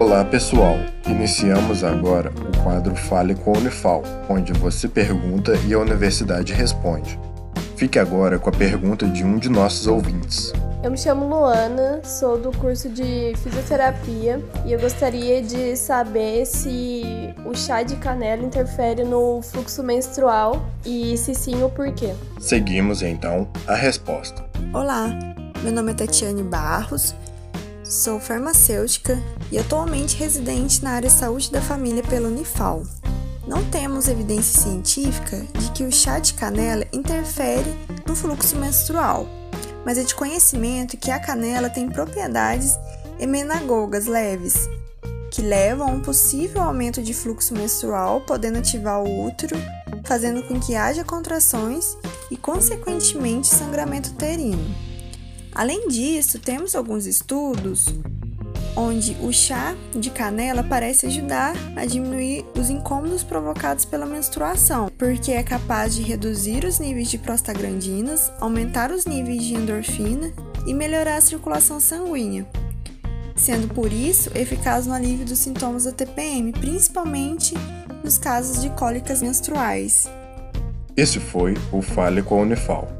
Olá pessoal, iniciamos agora o quadro Fale com a Unifal, onde você pergunta e a universidade responde. Fique agora com a pergunta de um de nossos ouvintes. Eu me chamo Luana, sou do curso de fisioterapia e eu gostaria de saber se o chá de canela interfere no fluxo menstrual e se sim o porquê. Seguimos então a resposta. Olá, meu nome é Tatiane Barros, sou farmacêutica e atualmente residente na área saúde da família pela Unifal. Não temos evidência científica de que o chá de canela interfere no fluxo menstrual mas é de conhecimento que a canela tem propriedades emenagogas leves, que levam a um possível aumento de fluxo menstrual, podendo ativar o útero, fazendo com que haja contrações e, consequentemente, sangramento uterino. Além disso, temos alguns estudos onde o chá de canela parece ajudar a diminuir os incômodos provocados pela menstruação, porque é capaz de reduzir os níveis de prostaglandinas, aumentar os níveis de endorfina e melhorar a circulação sanguínea, sendo por isso eficaz no alívio dos sintomas da TPM, principalmente nos casos de cólicas menstruais. Esse foi o Fale com a Unifal.